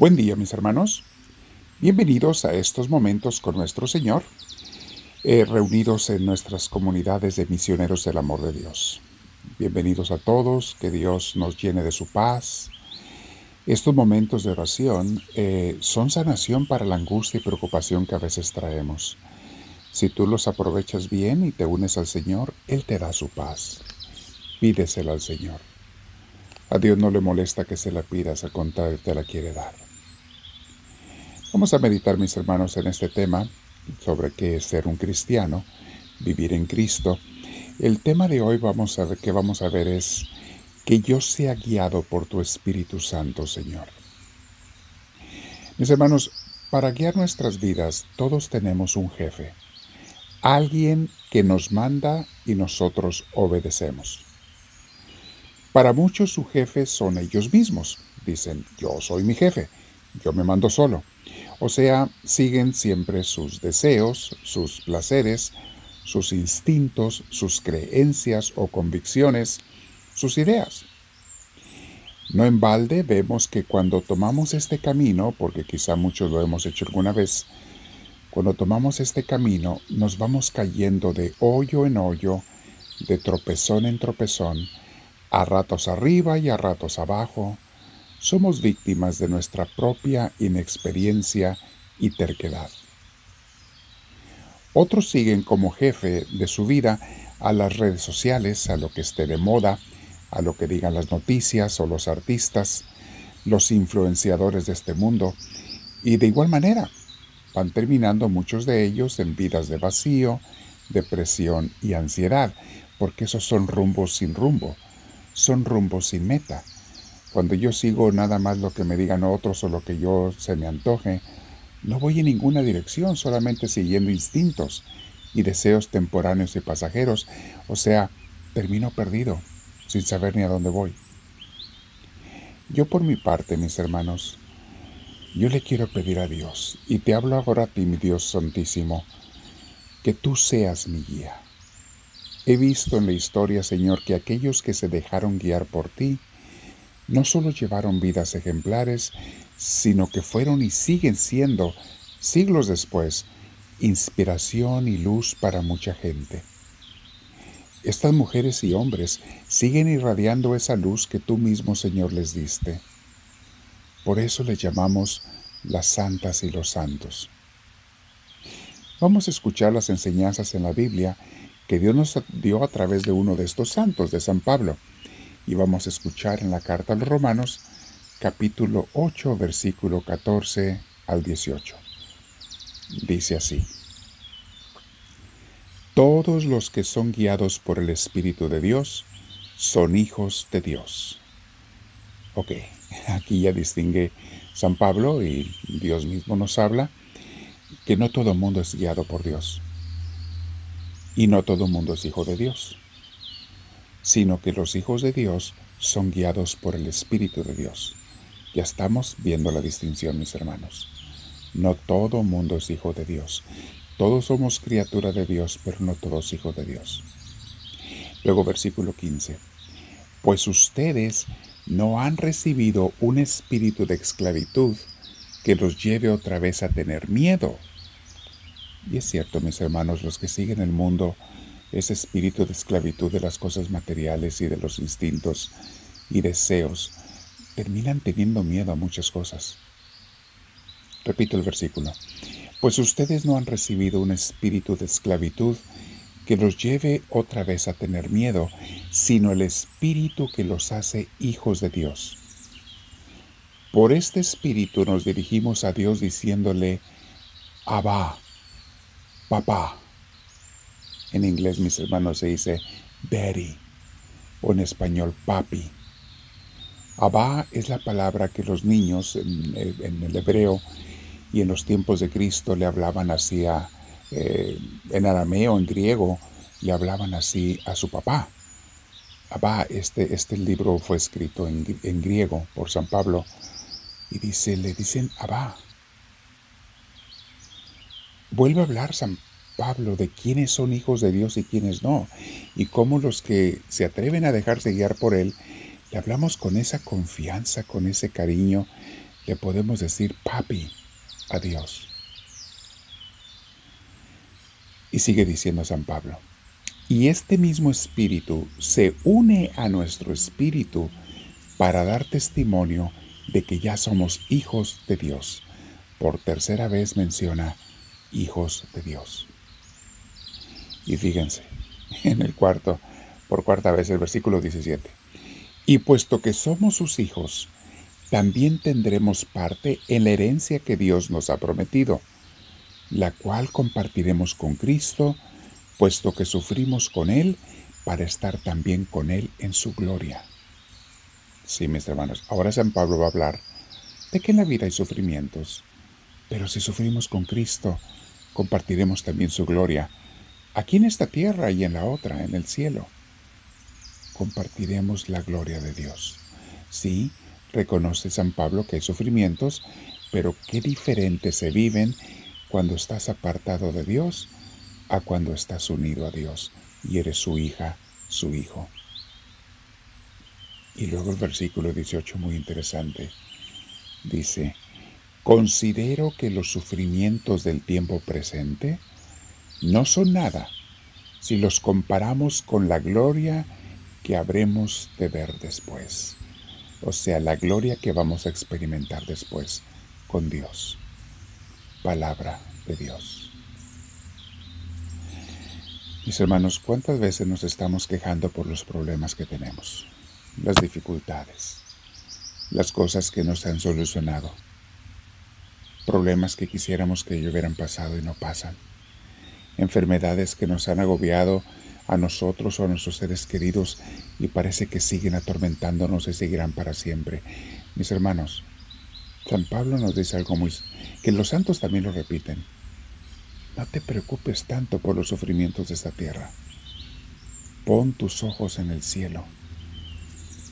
Buen día mis hermanos. Bienvenidos a estos momentos con nuestro Señor, eh, reunidos en nuestras comunidades de misioneros del amor de Dios. Bienvenidos a todos, que Dios nos llene de su paz. Estos momentos de oración eh, son sanación para la angustia y preocupación que a veces traemos. Si tú los aprovechas bien y te unes al Señor, Él te da su paz. Pídesela al Señor. A Dios no le molesta que se la pidas, al contrario, te la quiere dar. Vamos a meditar, mis hermanos, en este tema sobre qué es ser un cristiano, vivir en Cristo. El tema de hoy vamos a que vamos a ver es que yo sea guiado por tu Espíritu Santo, Señor. Mis hermanos, para guiar nuestras vidas todos tenemos un jefe, alguien que nos manda y nosotros obedecemos. Para muchos su jefe son ellos mismos. Dicen, yo soy mi jefe, yo me mando solo. O sea, siguen siempre sus deseos, sus placeres, sus instintos, sus creencias o convicciones, sus ideas. No en balde vemos que cuando tomamos este camino, porque quizá muchos lo hemos hecho alguna vez, cuando tomamos este camino nos vamos cayendo de hoyo en hoyo, de tropezón en tropezón, a ratos arriba y a ratos abajo, somos víctimas de nuestra propia inexperiencia y terquedad. Otros siguen como jefe de su vida a las redes sociales, a lo que esté de moda, a lo que digan las noticias o los artistas, los influenciadores de este mundo, y de igual manera van terminando muchos de ellos en vidas de vacío, depresión y ansiedad, porque esos son rumbos sin rumbo, son rumbos sin meta, cuando yo sigo nada más lo que me digan otros o lo que yo se me antoje, no voy en ninguna dirección, solamente siguiendo instintos y deseos temporáneos y pasajeros. O sea, termino perdido, sin saber ni a dónde voy. Yo por mi parte, mis hermanos, yo le quiero pedir a Dios, y te hablo ahora a ti, mi Dios Santísimo, que tú seas mi guía. He visto en la historia, Señor, que aquellos que se dejaron guiar por ti, no solo llevaron vidas ejemplares, sino que fueron y siguen siendo, siglos después, inspiración y luz para mucha gente. Estas mujeres y hombres siguen irradiando esa luz que tú mismo, Señor, les diste. Por eso les llamamos las santas y los santos. Vamos a escuchar las enseñanzas en la Biblia que Dios nos dio a través de uno de estos santos, de San Pablo y vamos a escuchar en la carta a los Romanos capítulo 8 versículo 14 al 18. Dice así. Todos los que son guiados por el Espíritu de Dios son hijos de Dios. Ok, aquí ya distingue San Pablo y Dios mismo nos habla que no todo el mundo es guiado por Dios. Y no todo el mundo es hijo de Dios sino que los hijos de Dios son guiados por el Espíritu de Dios. Ya estamos viendo la distinción, mis hermanos. No todo mundo es hijo de Dios. Todos somos criatura de Dios, pero no todos hijos de Dios. Luego versículo 15. Pues ustedes no han recibido un espíritu de esclavitud que los lleve otra vez a tener miedo. Y es cierto, mis hermanos, los que siguen el mundo ese espíritu de esclavitud de las cosas materiales y de los instintos y deseos, terminan teniendo miedo a muchas cosas. Repito el versículo. Pues ustedes no han recibido un espíritu de esclavitud que los lleve otra vez a tener miedo, sino el espíritu que los hace hijos de Dios. Por este espíritu nos dirigimos a Dios diciéndole, Abba, papá. En inglés, mis hermanos, se dice daddy o en español papi. Abba es la palabra que los niños en, el hebreo y en los tiempos de Cristo le hablaban así a, eh, en arameo, en griego, le hablaban así a su papá. Abba, este, este libro fue escrito en, en griego por San Pablo y dice, le dicen Abba. Vuelve a hablar San Pablo de quiénes son hijos de Dios y quiénes no, y cómo los que se atreven a dejarse guiar por Él, le hablamos con esa confianza, con ese cariño, le podemos decir papi a Dios. Y sigue diciendo San Pablo, y este mismo espíritu se une a nuestro espíritu para dar testimonio de que ya somos hijos de Dios. Por tercera vez menciona hijos de Dios. Y fíjense, en el cuarto, por cuarta vez el versículo 17. Y puesto que somos sus hijos, también tendremos parte en la herencia que Dios nos ha prometido, la cual compartiremos con Cristo, puesto que sufrimos con Él para estar también con Él en su gloria. Sí, mis hermanos, ahora San Pablo va a hablar de que en la vida hay sufrimientos, pero si sufrimos con Cristo, compartiremos también su gloria, aquí en esta tierra y en la otra, en el cielo. Compartiremos la gloria de Dios. Sí, reconoce San Pablo que hay sufrimientos, pero qué diferentes se viven cuando estás apartado de Dios a cuando estás unido a Dios y eres su hija, su hijo. Y luego el versículo 18 muy interesante. Dice, considero que los sufrimientos del tiempo presente no son nada si los comparamos con la gloria que habremos de ver después o sea, la gloria que vamos a experimentar después con Dios. Palabra de Dios. Mis hermanos, ¿cuántas veces nos estamos quejando por los problemas que tenemos? Las dificultades, las cosas que no se han solucionado, problemas que quisiéramos que hubieran pasado y no pasan, enfermedades que nos han agobiado a nosotros o a nuestros seres queridos y parece que siguen atormentándonos y seguirán para siempre. Mis hermanos, San Pablo nos dice algo muy... que los santos también lo repiten. No te preocupes tanto por los sufrimientos de esta tierra. Pon tus ojos en el cielo.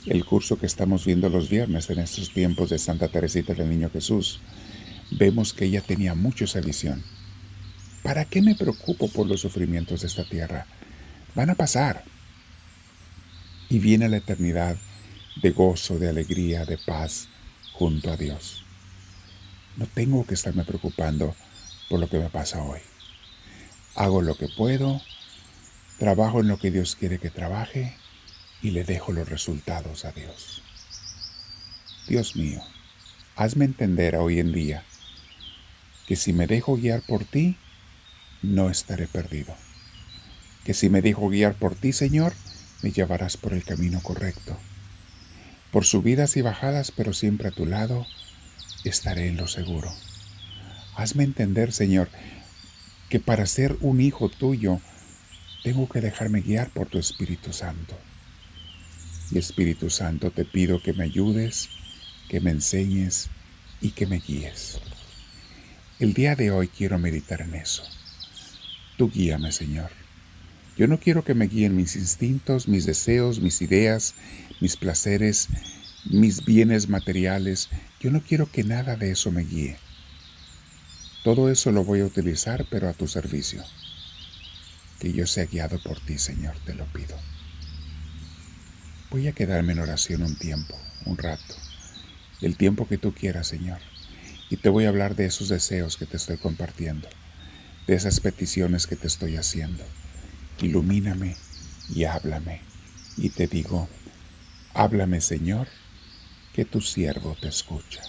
El curso que estamos viendo los viernes en estos tiempos de Santa Teresita del Niño Jesús, vemos que ella tenía mucho esa visión. ¿Para qué me preocupo por los sufrimientos de esta tierra? van a pasar. Y viene la eternidad de gozo, de alegría, de paz junto a Dios. No tengo que estarme preocupando por lo que me pasa hoy. Hago lo que puedo, trabajo en lo que Dios quiere que trabaje y le dejo los resultados a Dios. Dios mío, hazme entender hoy en día que si me dejo guiar por ti, no estaré perdido que si me dejo guiar por ti, Señor, me llevarás por el camino correcto. Por subidas y bajadas, pero siempre a tu lado, estaré en lo seguro. Hazme entender, Señor, que para ser un hijo tuyo, tengo que dejarme guiar por tu Espíritu Santo. Y Espíritu Santo, te pido que me ayudes, que me enseñes y que me guíes. El día de hoy quiero meditar en eso. Tú guíame, Señor. Yo no quiero que me guíen mis instintos, mis deseos, mis ideas, mis placeres, mis bienes materiales. Yo no quiero que nada de eso me guíe. Todo eso lo voy a utilizar, pero a tu servicio. Que yo sea guiado por ti, Señor, te lo pido. Voy a quedarme en oración un tiempo, un rato, el tiempo que tú quieras, Señor. Y te voy a hablar de esos deseos que te estoy compartiendo, de esas peticiones que te estoy haciendo ilumíname y háblame. Y te digo, háblame Señor, que tu siervo te escucha.